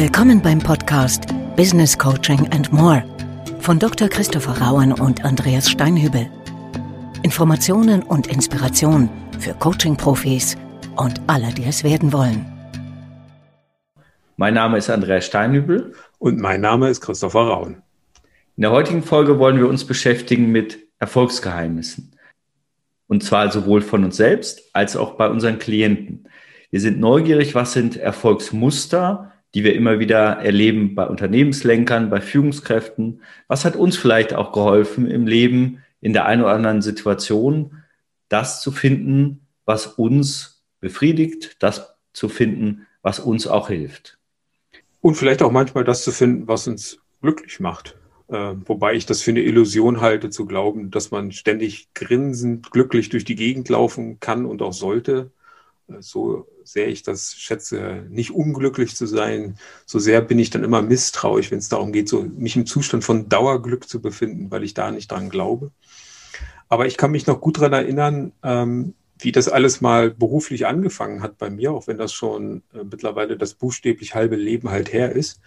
Willkommen beim Podcast Business Coaching and More von Dr. Christopher Rauen und Andreas Steinhübel. Informationen und Inspiration für Coaching-Profis und alle, die es werden wollen. Mein Name ist Andreas Steinhübel. Und mein Name ist Christopher Rauen. In der heutigen Folge wollen wir uns beschäftigen mit Erfolgsgeheimnissen. Und zwar sowohl von uns selbst als auch bei unseren Klienten. Wir sind neugierig, was sind Erfolgsmuster, die wir immer wieder erleben bei Unternehmenslenkern, bei Führungskräften. Was hat uns vielleicht auch geholfen im Leben, in der einen oder anderen Situation, das zu finden, was uns befriedigt, das zu finden, was uns auch hilft. Und vielleicht auch manchmal das zu finden, was uns glücklich macht. Äh, wobei ich das für eine Illusion halte, zu glauben, dass man ständig grinsend glücklich durch die Gegend laufen kann und auch sollte. Äh, so sehr ich das schätze, nicht unglücklich zu sein, so sehr bin ich dann immer misstrauisch, wenn es darum geht, so mich im Zustand von Dauerglück zu befinden, weil ich da nicht dran glaube. Aber ich kann mich noch gut daran erinnern, ähm, wie das alles mal beruflich angefangen hat bei mir, auch wenn das schon äh, mittlerweile das buchstäblich halbe Leben halt her ist.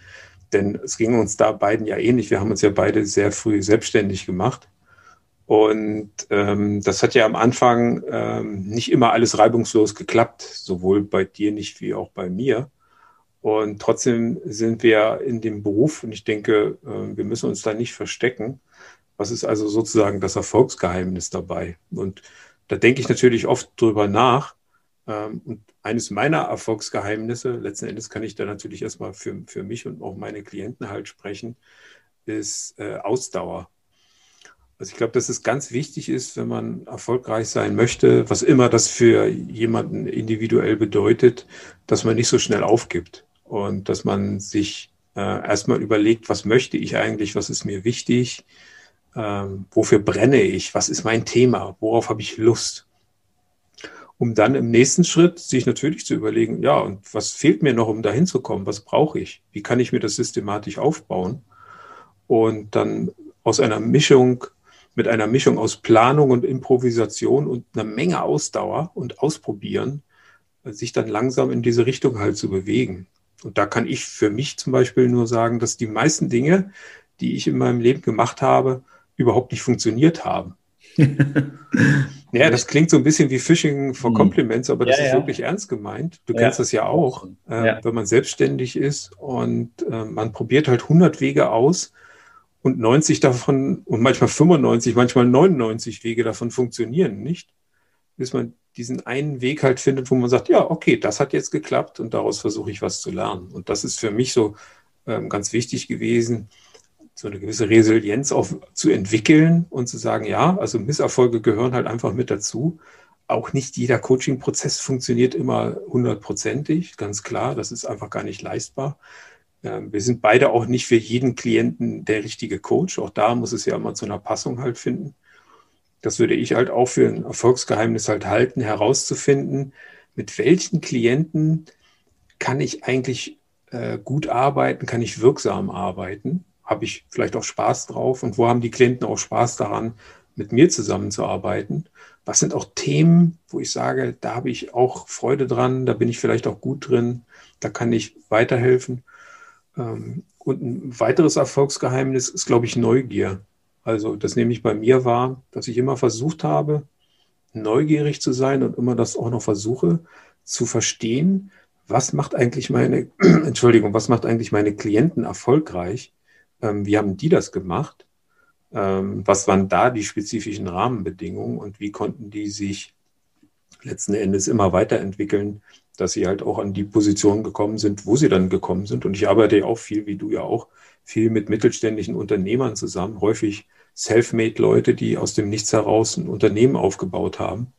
Denn es ging uns da beiden ja ähnlich. Wir haben uns ja beide sehr früh selbstständig gemacht. Und ähm, das hat ja am Anfang ähm, nicht immer alles reibungslos geklappt, sowohl bei dir nicht wie auch bei mir. Und trotzdem sind wir in dem Beruf und ich denke, äh, wir müssen uns da nicht verstecken. Was ist also sozusagen das Erfolgsgeheimnis dabei? Und da denke ich natürlich oft drüber nach. Ähm, und eines meiner Erfolgsgeheimnisse, letzten Endes kann ich da natürlich erstmal für, für mich und auch meine Klienten halt sprechen, ist äh, Ausdauer. Also ich glaube, dass es ganz wichtig ist, wenn man erfolgreich sein möchte, was immer das für jemanden individuell bedeutet, dass man nicht so schnell aufgibt und dass man sich äh, erstmal überlegt, was möchte ich eigentlich, was ist mir wichtig, ähm, wofür brenne ich, was ist mein Thema, worauf habe ich Lust. Um dann im nächsten Schritt sich natürlich zu überlegen, ja, und was fehlt mir noch, um dahin zu kommen, was brauche ich, wie kann ich mir das systematisch aufbauen? Und dann aus einer Mischung mit einer Mischung aus Planung und Improvisation und einer Menge Ausdauer und Ausprobieren, sich dann langsam in diese Richtung halt zu bewegen. Und da kann ich für mich zum Beispiel nur sagen, dass die meisten Dinge, die ich in meinem Leben gemacht habe, überhaupt nicht funktioniert haben. ja, das klingt so ein bisschen wie Phishing for hm. Compliments, aber das ja, ist ja. wirklich ernst gemeint. Du ja. kennst das ja auch, äh, wenn man selbstständig ist und äh, man probiert halt 100 Wege aus und 90 davon und manchmal 95, manchmal 99 Wege davon funktionieren nicht, bis man diesen einen Weg halt findet, wo man sagt, ja, okay, das hat jetzt geklappt und daraus versuche ich was zu lernen. Und das ist für mich so ähm, ganz wichtig gewesen, so eine gewisse Resilienz auch zu entwickeln und zu sagen, ja, also Misserfolge gehören halt einfach mit dazu. Auch nicht jeder Coaching-Prozess funktioniert immer hundertprozentig, ganz klar, das ist einfach gar nicht leistbar. Ähm, wir sind beide auch nicht für jeden Klienten der richtige Coach. Auch da muss es ja immer zu einer Passung halt finden. Das würde ich halt auch für ein Erfolgsgeheimnis halt halten, herauszufinden, mit welchen Klienten kann ich eigentlich äh, gut arbeiten, kann ich wirksam arbeiten, habe ich vielleicht auch Spaß drauf und wo haben die Klienten auch Spaß daran, mit mir zusammenzuarbeiten. Was sind auch Themen, wo ich sage, da habe ich auch Freude dran, da bin ich vielleicht auch gut drin, da kann ich weiterhelfen. Ähm, und ein weiteres Erfolgsgeheimnis ist, glaube ich, Neugier. Also das nehme ich bei mir wahr, dass ich immer versucht habe, neugierig zu sein und immer das auch noch versuche zu verstehen, was macht eigentlich meine, Entschuldigung, was macht eigentlich meine Klienten erfolgreich? Ähm, wie haben die das gemacht? Ähm, was waren da die spezifischen Rahmenbedingungen und wie konnten die sich letzten Endes immer weiterentwickeln, dass sie halt auch an die Position gekommen sind, wo sie dann gekommen sind. Und ich arbeite ja auch viel, wie du ja auch, viel mit mittelständischen Unternehmern zusammen, häufig Selfmade-Leute, die aus dem Nichts heraus ein Unternehmen aufgebaut haben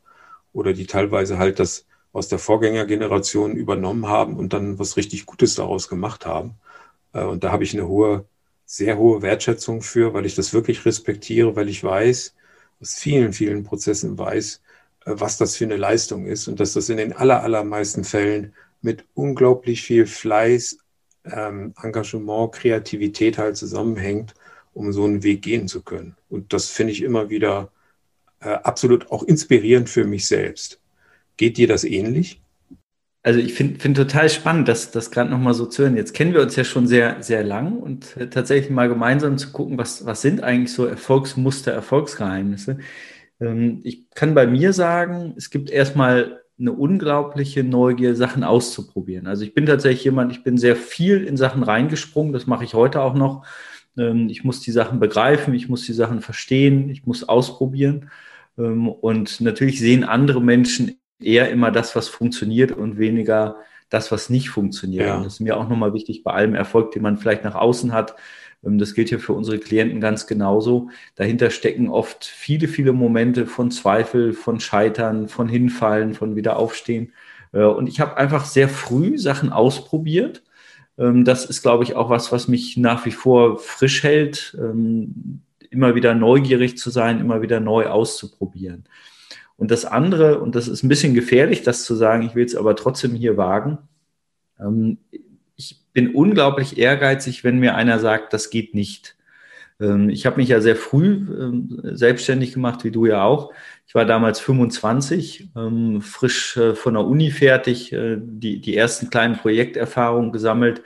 oder die teilweise halt das aus der Vorgängergeneration übernommen haben und dann was richtig Gutes daraus gemacht haben. Äh, und da habe ich eine hohe, sehr hohe Wertschätzung für, weil ich das wirklich respektiere, weil ich weiß, aus vielen, vielen Prozessen weiß, was das für eine Leistung ist und dass das in den aller, allermeisten Fällen mit unglaublich viel Fleiß, ähm, Engagement, Kreativität halt zusammenhängt, um so einen Weg gehen zu können. Und das finde ich immer wieder äh, absolut auch inspirierend für mich selbst. Geht dir das ähnlich? also ich finde find total spannend, das, das gerade nochmal so zu hören. Jetzt kennen wir uns ja schon sehr, sehr lang und äh, tatsächlich mal gemeinsam zu gucken, was, was sind eigentlich so Erfolgsmuster, Erfolgsgeheimnisse. Ähm, ich kann bei mir sagen, es gibt erstmal eine unglaubliche Neugier, Sachen auszuprobieren. Also ich bin tatsächlich jemand, ich bin sehr viel in Sachen reingesprungen, das mache ich heute auch noch. Ähm, ich muss die Sachen begreifen, ich muss die Sachen verstehen, ich muss ausprobieren. Ähm, und natürlich sehen andere Menschen eher immer das, was funktioniert und weniger das, was nicht funktioniert. Ja. Das ist mir auch nochmal wichtig bei allem Erfolg, den man vielleicht nach außen hat. Ähm, das gilt ja für unsere Klienten ganz genauso. Dahinter stecken oft viele, viele Momente von Zweifel, von Scheitern, von Hinfallen, von Wiederaufstehen. Äh, und ich habe einfach sehr früh Sachen ausprobiert. Ähm, das ist, glaube ich, auch was, was mich nach wie vor frisch hält, ähm, immer wieder neugierig zu sein, immer wieder neu auszuprobieren. Und das andere, und das ist ein bisschen gefährlich, das zu sagen, ich will es aber trotzdem hier wagen. Bin unglaublich ehrgeizig, wenn mir einer sagt, das geht nicht. Ähm, ich habe mich ja sehr früh ähm, selbstständig gemacht, wie du ja auch. Ich war damals 25, ähm, frisch äh, von der Uni fertig, äh, die, die ersten kleinen Projekterfahrungen gesammelt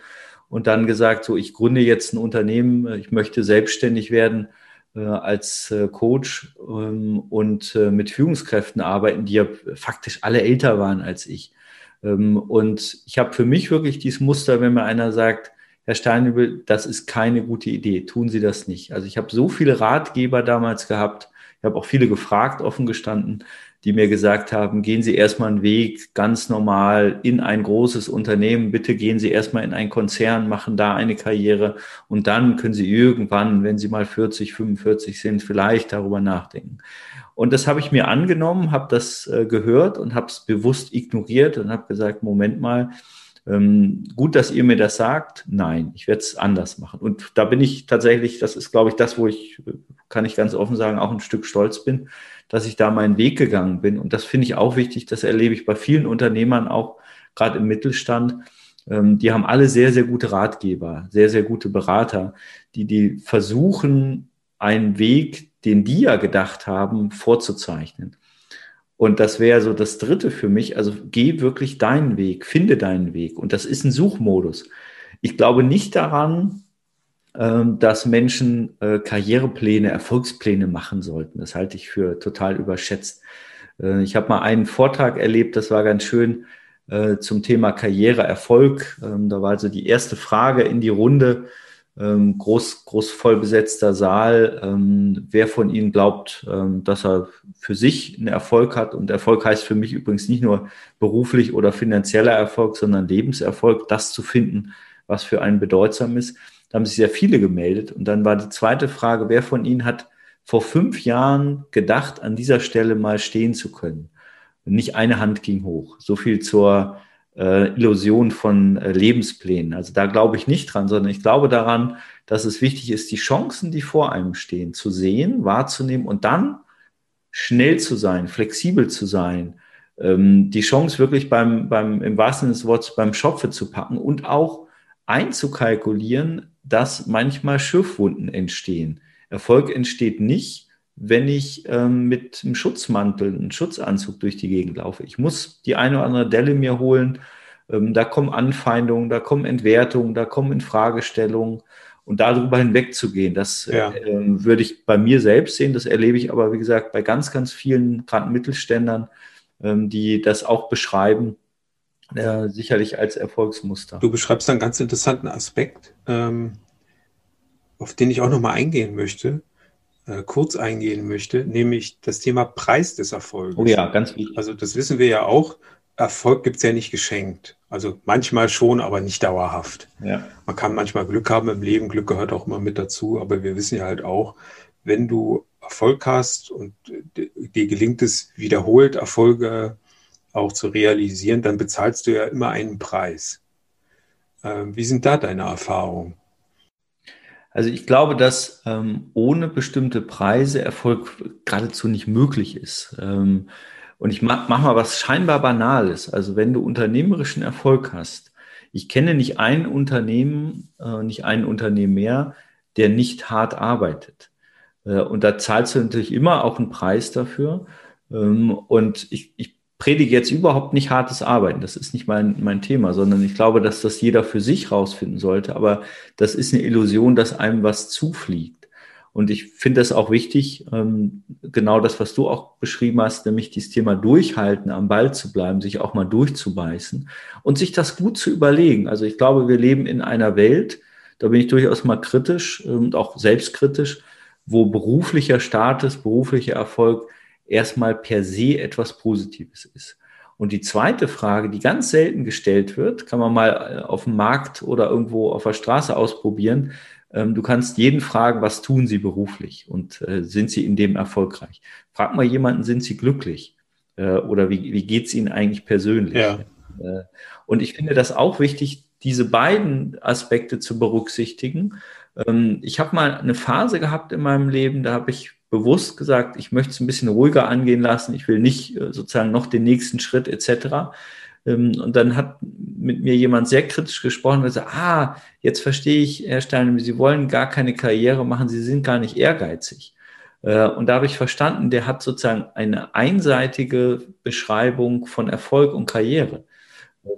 und dann gesagt, so, ich gründe jetzt ein Unternehmen, ich möchte selbstständig werden äh, als äh, Coach und äh, mit Führungskräften arbeiten, die ja faktisch alle älter waren als ich. Ähm, und ich habe für mich wirklich dieses Muster, wenn mir einer sagt, Herr Steinübel, das ist keine gute Idee, tun Sie das nicht. Also ich habe so viele Ratgeber damals gehabt, ich habe auch viele gefragt, offen gestanden, die mir gesagt haben, gehen Sie erstmal einen Weg ganz normal in ein großes Unternehmen, bitte gehen Sie erstmal in einen Konzern, machen da eine Karriere und dann können Sie irgendwann, wenn Sie mal 40, 45 sind, vielleicht darüber nachdenken. Und das habe ich mir angenommen, habe das äh, gehört und habe es bewusst ignoriert und habe gesagt, Moment mal, ähm, gut, dass ihr mir das sagt. Nein, ich werde es anders machen. Und da bin ich tatsächlich, das ist, glaube ich, das, wo ich, kann ich ganz offen sagen, auch ein Stück stolz bin, dass ich da meinen Weg gegangen bin. Und das finde ich auch wichtig. Das erlebe ich bei vielen Unternehmern auch, gerade im Mittelstand. Ähm, die haben alle sehr, sehr gute Ratgeber, sehr, sehr gute Berater, die, die versuchen, einen Weg, den die ja gedacht haben, vorzuzeichnen. Und das wäre so das Dritte für mich. Also geh wirklich deinen Weg, finde deinen Weg. Und das ist ein Suchmodus. Ich glaube nicht daran, ähm, dass Menschen äh, Karrierepläne, Erfolgspläne machen sollten. Das halte ich für total überschätzt. Äh, ich habe mal einen Vortrag erlebt, das war ganz schön äh, zum Thema Karriere, Erfolg. Ähm, da war also die erste Frage in die Runde, ähm, groß, groß voll besetzter Saal. wer von Ihnen glaubt, dass er für sich einen Erfolg hat? Und Erfolg heißt für mich übrigens nicht nur beruflich oder finanzieller Erfolg, sondern Lebenserfolg, das zu finden, was für einen bedeutsam ist. Da haben sich sehr viele gemeldet. Und dann war die zweite Frage, wer von Ihnen hat vor fünf Jahren gedacht, an dieser Stelle mal stehen zu können? Nicht eine Hand ging hoch. So viel zur äh, Illusion von äh, Lebensplänen. Also da glaube ich nicht dran, sondern ich glaube daran, dass es wichtig ist, die Chancen, die vor einem stehen, zu sehen, wahrzunehmen und dann schnell zu sein, flexibel zu sein, ähm, die Chance wirklich beim, beim, im wahrsten Sinne des Wortes beim Schopfe zu packen und auch einzukalkulieren, dass manchmal Schürfwunden entstehen. Erfolg entsteht nicht, wenn ich ähm, mit einem Schutzmantel, einem Schutzanzug durch die Gegend laufe. Ich muss die eine oder andere Delle mir holen. Ähm, da kommen Anfeindungen, da kommen Entwertungen, da kommen Infragestellungen. Und darüber hinwegzugehen, das ja. äh, würde ich bei mir selbst sehen. Das erlebe ich aber, wie gesagt, bei ganz, ganz vielen, gerade Mittelständern, ähm, die das auch beschreiben äh, sicherlich als Erfolgsmuster. Du beschreibst einen ganz interessanten Aspekt, ähm, auf den ich auch nochmal eingehen möchte, äh, kurz eingehen möchte, nämlich das Thema Preis des Erfolgs. Oh ja, ganz wichtig. Also das wissen wir ja auch. Erfolg gibt es ja nicht geschenkt. Also manchmal schon, aber nicht dauerhaft. Ja. Man kann manchmal Glück haben im Leben, Glück gehört auch immer mit dazu, aber wir wissen ja halt auch, wenn du Erfolg hast und dir gelingt es wiederholt, Erfolge auch zu realisieren, dann bezahlst du ja immer einen Preis. Ähm, wie sind da deine Erfahrungen? Also ich glaube, dass ähm, ohne bestimmte Preise Erfolg geradezu nicht möglich ist. Ähm, und ich mach, mach mal was scheinbar Banales. Also wenn du unternehmerischen Erfolg hast, ich kenne nicht ein Unternehmen, äh, nicht ein Unternehmen mehr, der nicht hart arbeitet. Äh, und da zahlst du natürlich immer auch einen Preis dafür. Ähm, und ich, ich predige jetzt überhaupt nicht hartes Arbeiten. Das ist nicht mein, mein Thema, sondern ich glaube, dass das jeder für sich rausfinden sollte. Aber das ist eine Illusion, dass einem was zufliegt. Und ich finde es auch wichtig, ähm, genau das, was du auch beschrieben hast, nämlich dieses Thema durchhalten, am Ball zu bleiben, sich auch mal durchzubeißen und sich das gut zu überlegen. Also ich glaube, wir leben in einer Welt, da bin ich durchaus mal kritisch und auch selbstkritisch, wo beruflicher Status, beruflicher Erfolg erstmal per se etwas Positives ist. Und die zweite Frage, die ganz selten gestellt wird, kann man mal äh, auf dem Markt oder irgendwo auf der Straße ausprobieren, ähm, du kannst jeden fragen, was tun sie beruflich und äh, sind sie in dem erfolgreich? Frag mal jemanden, sind sie glücklich? Äh, oder wie, wie geht es ihnen eigentlich persönlich? Ja. Und ich finde das auch wichtig, diese beiden Aspekte zu berücksichtigen. Ähm, ich habe mal eine Phase gehabt in meinem Leben, da habe ich bewusst gesagt, ich möchte es ein bisschen ruhiger angehen lassen, ich will nicht äh, sozusagen noch den nächsten Schritt etc. Ähm, und dann hat mit mir jemand sehr kritisch gesprochen und gesagt, ah, jetzt verstehe ich, Herr Stein, Sie wollen gar keine Karriere machen, Sie sind gar nicht ehrgeizig. Äh, und da habe ich verstanden, der hat sozusagen eine einseitige Beschreibung von Erfolg und Karriere.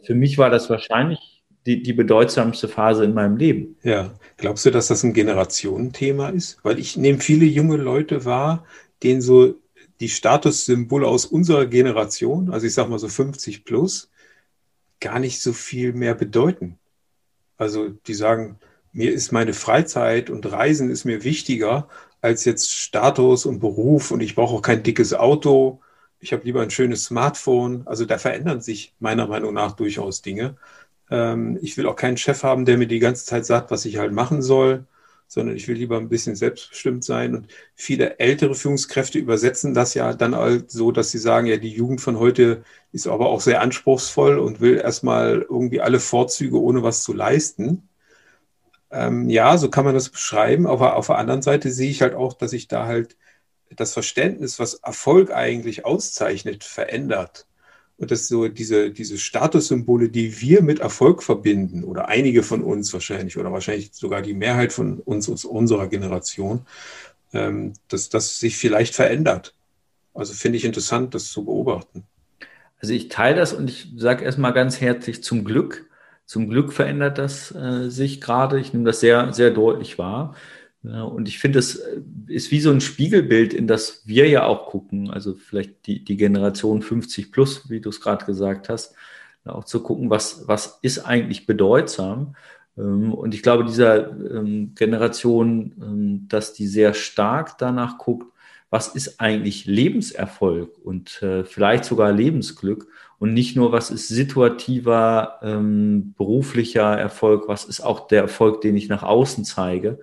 Für mich war das wahrscheinlich die, die bedeutsamste Phase in meinem Leben. Ja, glaubst du, dass das ein Generationenthema ist? Weil ich nehme viele junge Leute wahr, denen so die Statussymbole aus unserer Generation, also ich sage mal so 50 plus, gar nicht so viel mehr bedeuten. Also die sagen, mir ist meine Freizeit und Reisen ist mir wichtiger als jetzt Status und Beruf und ich brauche auch kein dickes Auto. Ich habe lieber ein schönes Smartphone. Also da verändern sich meiner Meinung nach durchaus Dinge. Ähm, ich will auch keinen Chef haben, der mir die ganze Zeit sagt, was ich halt machen soll sondern ich will lieber ein bisschen selbstbestimmt sein. Und viele ältere Führungskräfte übersetzen das ja dann halt so, dass sie sagen, ja, die Jugend von heute ist aber auch sehr anspruchsvoll und will erstmal irgendwie alle Vorzüge ohne was zu leisten. Ähm, ja, so kann man das beschreiben, aber auf der anderen Seite sehe ich halt auch, dass sich da halt das Verständnis, was Erfolg eigentlich auszeichnet, verändert. Und dass so diese, diese Statussymbole, die wir mit Erfolg verbinden, oder einige von uns wahrscheinlich, oder wahrscheinlich sogar die Mehrheit von uns aus unserer Generation, ähm, dass das sich vielleicht verändert. Also finde ich interessant, das zu beobachten. Also ich teile das und ich sage erstmal ganz herzlich zum Glück. Zum Glück verändert das äh, sich gerade. Ich nehme das sehr, sehr deutlich wahr. Ja, und ich finde, es äh, ist wie so ein Spiegelbild, in das wir ja auch gucken. Also vielleicht die, die Generation 50 plus, wie du es gerade gesagt hast, auch zu gucken, was, was ist eigentlich bedeutsam. Ähm, und ich glaube, dieser ähm, Generation, ähm, dass die sehr stark danach guckt, was ist eigentlich Lebenserfolg und äh, vielleicht sogar Lebensglück und nicht nur, was ist situativer beruflicher Erfolg, was ist auch der Erfolg, den ich nach außen zeige.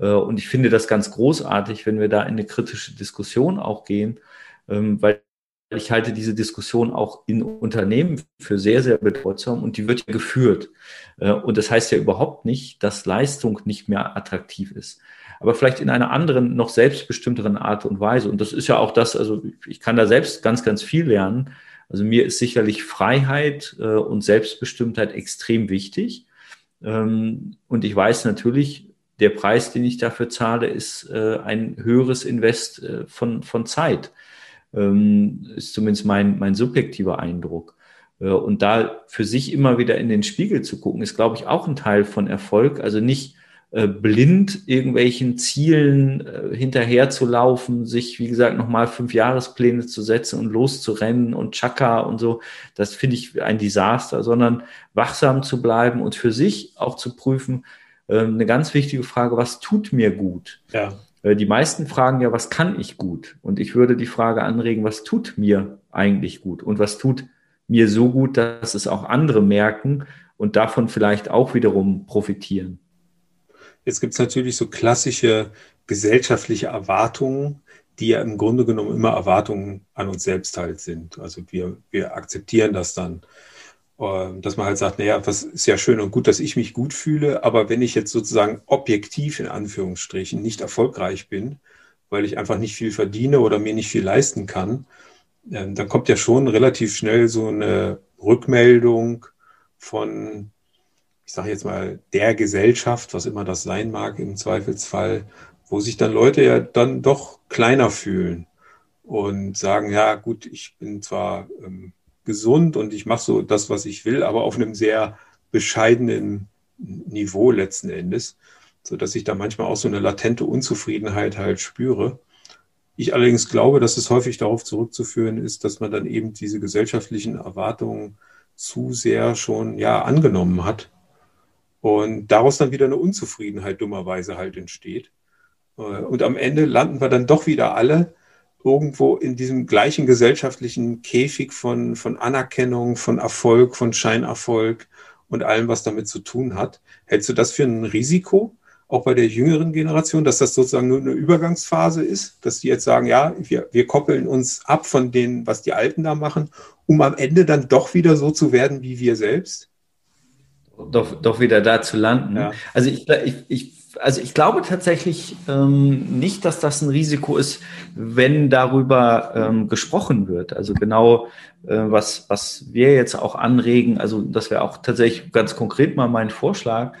Äh, und ich finde das ganz großartig, wenn wir da in eine kritische Diskussion auch gehen, ähm, weil ich halte diese Diskussion auch in Unternehmen für sehr, sehr bedeutsam und die wird ja geführt. Äh, und das heißt ja überhaupt nicht, dass Leistung nicht mehr attraktiv ist. Aber vielleicht in einer anderen, noch selbstbestimmteren Art und Weise. Und das ist ja auch das, also ich kann da selbst ganz, ganz viel lernen. Also mir ist sicherlich Freiheit äh, und Selbstbestimmtheit extrem wichtig. Ähm, und ich weiß natürlich, der Preis, den ich dafür zahle, ist äh, ein höheres Invest äh, von, von Zeit. Ähm, ist zumindest mein, mein subjektiver Eindruck. Äh, und da für sich immer wieder in den Spiegel zu gucken, ist, glaube ich, auch ein Teil von Erfolg. Also nicht äh, blind irgendwelchen Zielen äh, hinterher zu laufen, sich, wie gesagt, nochmal fünf Jahrespläne zu setzen und loszurennen und Chaka und so. Das finde ich ein Desaster, sondern wachsam zu bleiben und für sich auch zu prüfen, eine ganz wichtige Frage, was tut mir gut? Ja. Äh, die meisten fragen ja, was kann ich gut? Und ich würde die Frage anregen, was tut mir eigentlich gut? Und was tut mir so gut, dass es auch andere merken und davon vielleicht auch wiederum profitieren? Jetzt gibt es natürlich so klassische gesellschaftliche Erwartungen, die ja im Grunde genommen immer Erwartungen an uns selbst halt sind. Also wir, wir akzeptieren das dann. Ähm, dass man halt sagt, naja, das ist ja schön und gut, dass ich mich gut fühle, aber wenn ich jetzt sozusagen objektiv in Anführungsstrichen nicht erfolgreich bin, weil ich einfach nicht viel verdiene oder mir nicht viel leisten kann, ähm, dann kommt ja schon relativ schnell so eine Rückmeldung von, ich sage jetzt mal, der Gesellschaft, was immer das sein mag im Zweifelsfall, wo sich dann Leute ja dann doch kleiner fühlen und sagen, ja gut, ich bin zwar ähm, gesund und ich mache so das, was ich will, aber auf einem sehr bescheidenen Niveau letzten Endes, so dass ich da manchmal auch so eine latente Unzufriedenheit halt spüre. Ich allerdings glaube, dass es häufig darauf zurückzuführen ist, dass man dann eben diese gesellschaftlichen Erwartungen zu sehr schon ja angenommen hat und daraus dann wieder eine Unzufriedenheit dummerweise halt entsteht. Äh, und am Ende landen wir dann doch wieder alle irgendwo in diesem gleichen gesellschaftlichen Käfig von, von Anerkennung, von Erfolg, von Scheinerfolg und allem, was damit zu tun hat. Hältst du das für ein Risiko, auch bei der jüngeren Generation, dass das sozusagen nur eine Übergangsphase ist, dass die jetzt sagen, ja, wir, wir koppeln uns ab von dem, was die Alten da machen, um am Ende dann doch wieder so zu werden wie wir selbst? Doch, doch wieder da zu landen. Ja. Also ich, ich, ich also ich glaube tatsächlich ähm, nicht, dass das ein Risiko ist, wenn darüber ähm, gesprochen wird. Also genau, äh, was, was wir jetzt auch anregen, also das wäre auch tatsächlich ganz konkret mal mein Vorschlag.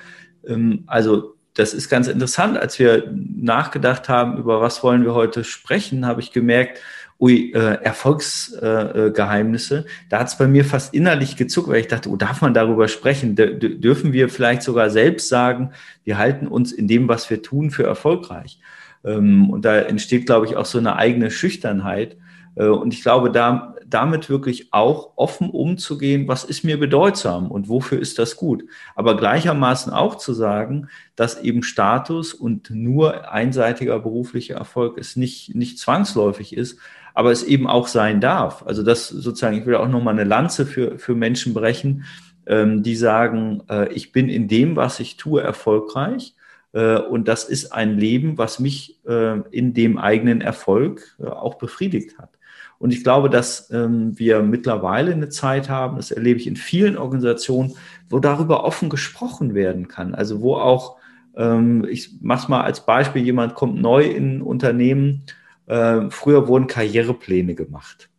Ähm, also das ist ganz interessant. Als wir nachgedacht haben, über was wollen wir heute sprechen, habe ich gemerkt, ui, äh, Erfolgsgeheimnisse, äh, da hat es bei mir fast innerlich gezuckt, weil ich dachte, oh, darf man darüber sprechen? D dürfen wir vielleicht sogar selbst sagen, wir halten uns in dem, was wir tun, für erfolgreich? Ähm, und da entsteht, glaube ich, auch so eine eigene Schüchternheit. Äh, und ich glaube, da, damit wirklich auch offen umzugehen, was ist mir bedeutsam und wofür ist das gut. Aber gleichermaßen auch zu sagen, dass eben Status und nur einseitiger beruflicher Erfolg es nicht, nicht zwangsläufig ist, aber es eben auch sein darf. Also das sozusagen, ich will auch nochmal eine Lanze für, für Menschen brechen, ähm, die sagen, äh, ich bin in dem, was ich tue, erfolgreich. Äh, und das ist ein Leben, was mich äh, in dem eigenen Erfolg äh, auch befriedigt hat. Und ich glaube, dass ähm, wir mittlerweile eine Zeit haben, das erlebe ich in vielen Organisationen, wo darüber offen gesprochen werden kann. Also wo auch, ähm, ich mache es mal als Beispiel, jemand kommt neu in ein Unternehmen äh, früher wurden Karrierepläne gemacht.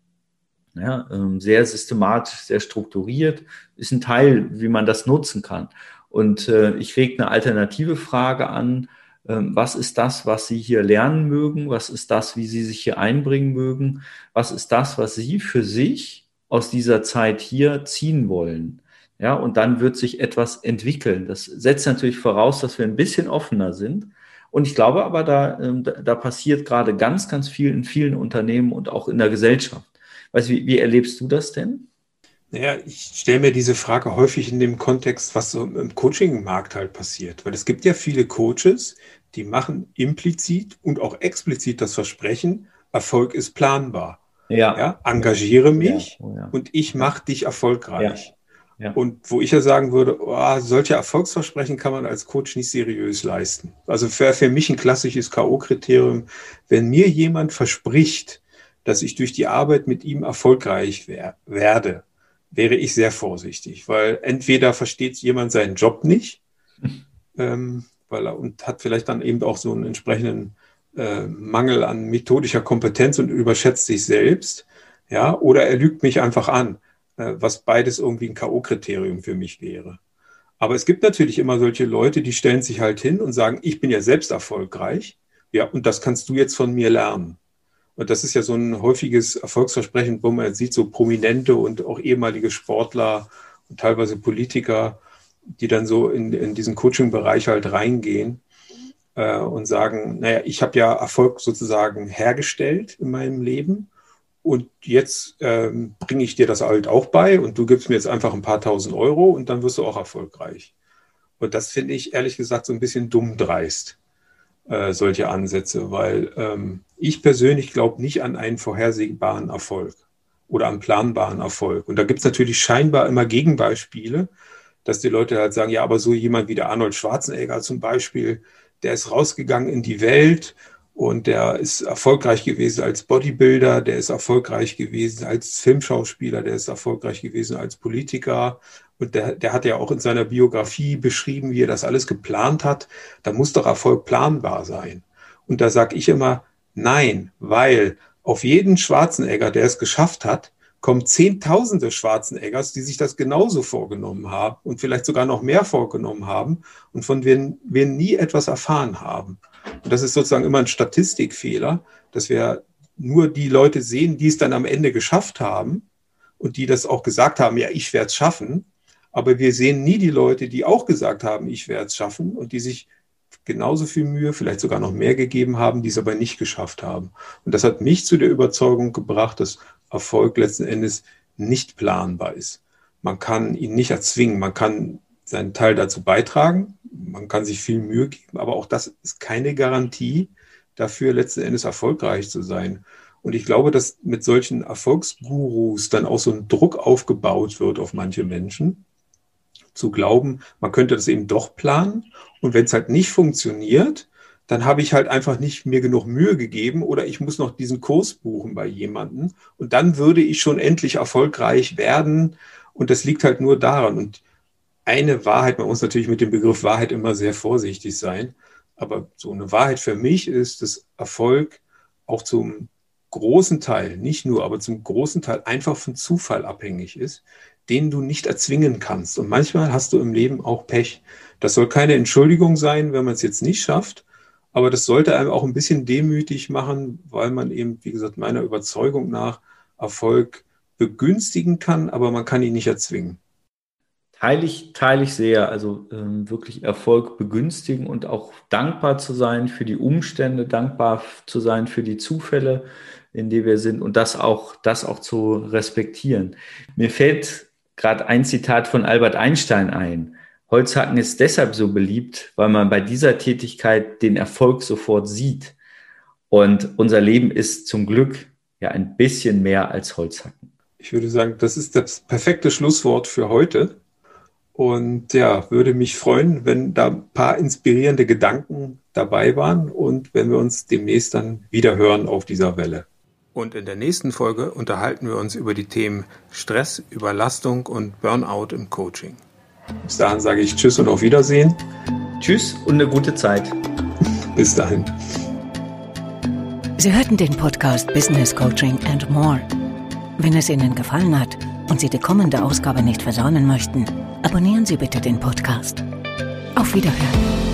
Ja, ähm, sehr systematisch, sehr strukturiert, ist ein Teil, wie man das nutzen kann. Und äh, ich reg eine alternative Frage an, ähm, was ist das, was Sie hier lernen mögen? Was ist das, wie Sie sich hier einbringen mögen? Was ist das, was Sie für sich aus dieser Zeit hier ziehen wollen? Ja, und dann wird sich etwas entwickeln. Das setzt natürlich voraus, dass wir ein bisschen offener sind. Und ich glaube aber, da, ähm, da, da passiert gerade ganz, ganz viel in vielen Unternehmen und auch in der Gesellschaft. Weißt, wie, wie erlebst du das denn? Naja, ich stelle mir diese Frage häufig in dem Kontext, was so im Coaching-Markt halt passiert. Weil es gibt ja viele Coaches, die machen implizit und auch explizit das Versprechen, Erfolg ist planbar. Ja. ja engagiere mich ja. Oh ja. und ich mache dich erfolgreich. Ja. Und wo ich ja sagen würde, oh, solche Erfolgsversprechen kann man als Coach nicht seriös leisten. Also für, für mich ein klassisches K.O.-Kriterium, wenn mir jemand verspricht, dass ich durch die Arbeit mit ihm erfolgreich wär, werde, wäre ich sehr vorsichtig, weil entweder versteht jemand seinen Job nicht, ähm, weil er und hat vielleicht dann eben auch so einen entsprechenden äh, Mangel an methodischer Kompetenz und überschätzt sich selbst, ja, oder er lügt mich einfach an. Äh, was beides irgendwie ein K.O.-Kriterium für mich wäre. Aber es gibt natürlich immer solche Leute, die stellen sich halt hin und sagen, ich bin ja selbst erfolgreich. Ja, und das kannst du jetzt von mir lernen. Und das ist ja so ein häufiges Erfolgsversprechen, wo man sieht, so prominente und auch ehemalige Sportler und teilweise Politiker, die dann so in, in diesen Coaching-Bereich halt reingehen äh, und sagen, naja, ich habe ja Erfolg sozusagen hergestellt in meinem Leben und jetzt ähm, bringe ich dir das halt auch bei und du gibst mir jetzt einfach ein paar tausend Euro und dann wirst du auch erfolgreich. Und das finde ich ehrlich gesagt so ein bisschen dumm dreist, äh, solche Ansätze, weil ähm, ich persönlich glaube nicht an einen vorhersehbaren Erfolg oder an planbaren Erfolg. Und da gibt es natürlich scheinbar immer Gegenbeispiele, dass die Leute halt sagen, ja, aber so jemand wie der Arnold Schwarzenegger zum Beispiel, der ist rausgegangen in die Welt und der ist erfolgreich gewesen als Bodybuilder, der ist erfolgreich gewesen als Filmschauspieler, der ist erfolgreich gewesen als Politiker. Und der, der hat ja auch in seiner Biografie beschrieben, wie er das alles geplant hat. Da muss doch Erfolg planbar sein. Und da sage ich immer, nein, weil auf jeden Schwarzenegger, der es geschafft hat, kommen Zehntausende Schwarzeneggers, die sich das genauso vorgenommen haben und vielleicht sogar noch mehr vorgenommen haben und von denen wir nie etwas erfahren haben. Und das ist sozusagen immer ein Statistikfehler, dass wir nur die Leute sehen, die es dann am Ende geschafft haben und die das auch gesagt haben, ja, ich werde es schaffen. Aber wir sehen nie die Leute, die auch gesagt haben, ich werde es schaffen und die sich genauso viel Mühe, vielleicht sogar noch mehr gegeben haben, die es aber nicht geschafft haben. Und das hat mich zu der Überzeugung gebracht, dass Erfolg letzten Endes nicht planbar ist. Man kann ihn nicht erzwingen, man kann seinen Teil dazu beitragen, man kann sich viel Mühe geben, aber auch das ist keine Garantie dafür, letzten Endes erfolgreich zu sein. Und ich glaube, dass mit solchen Erfolgsgurus dann auch so ein Druck aufgebaut wird auf manche Menschen, zu glauben, man könnte das eben doch planen. Und wenn es halt nicht funktioniert, dann habe ich halt einfach nicht mir genug Mühe gegeben oder ich muss noch diesen Kurs buchen bei jemandem und dann würde ich schon endlich erfolgreich werden. Und das liegt halt nur daran. Und eine Wahrheit, man muss natürlich mit dem Begriff Wahrheit immer sehr vorsichtig sein, aber so eine Wahrheit für mich ist, dass Erfolg auch zum großen Teil, nicht nur, aber zum großen Teil einfach von Zufall abhängig ist, den du nicht erzwingen kannst. Und manchmal hast du im Leben auch Pech. Das soll keine Entschuldigung sein, wenn man es jetzt nicht schafft, aber das sollte einem auch ein bisschen demütig machen, weil man eben, wie gesagt, meiner Überzeugung nach Erfolg begünstigen kann, aber man kann ihn nicht erzwingen. Teile ich, teile ich sehr. Also ähm, wirklich Erfolg begünstigen und auch dankbar zu sein für die Umstände, dankbar zu sein für die Zufälle, in denen wir sind und das auch, das auch zu respektieren. Mir fällt gerade ein Zitat von Albert Einstein ein. Holzhacken ist deshalb so beliebt, weil man bei dieser Tätigkeit den Erfolg sofort sieht. Und unser Leben ist zum Glück ja ein bisschen mehr als Holzhacken. Ich würde sagen, das ist das perfekte Schlusswort für heute. Und ja, würde mich freuen, wenn da ein paar inspirierende Gedanken dabei waren und wenn wir uns demnächst dann wieder hören auf dieser Welle. Und in der nächsten Folge unterhalten wir uns über die Themen Stress, Überlastung und Burnout im Coaching. Bis dahin sage ich Tschüss und auf Wiedersehen. Tschüss und eine gute Zeit. Bis dahin. Sie hörten den Podcast Business Coaching and More. Wenn es Ihnen gefallen hat und Sie die kommende Ausgabe nicht versäumen möchten, abonnieren Sie bitte den Podcast. Auf Wiederhören.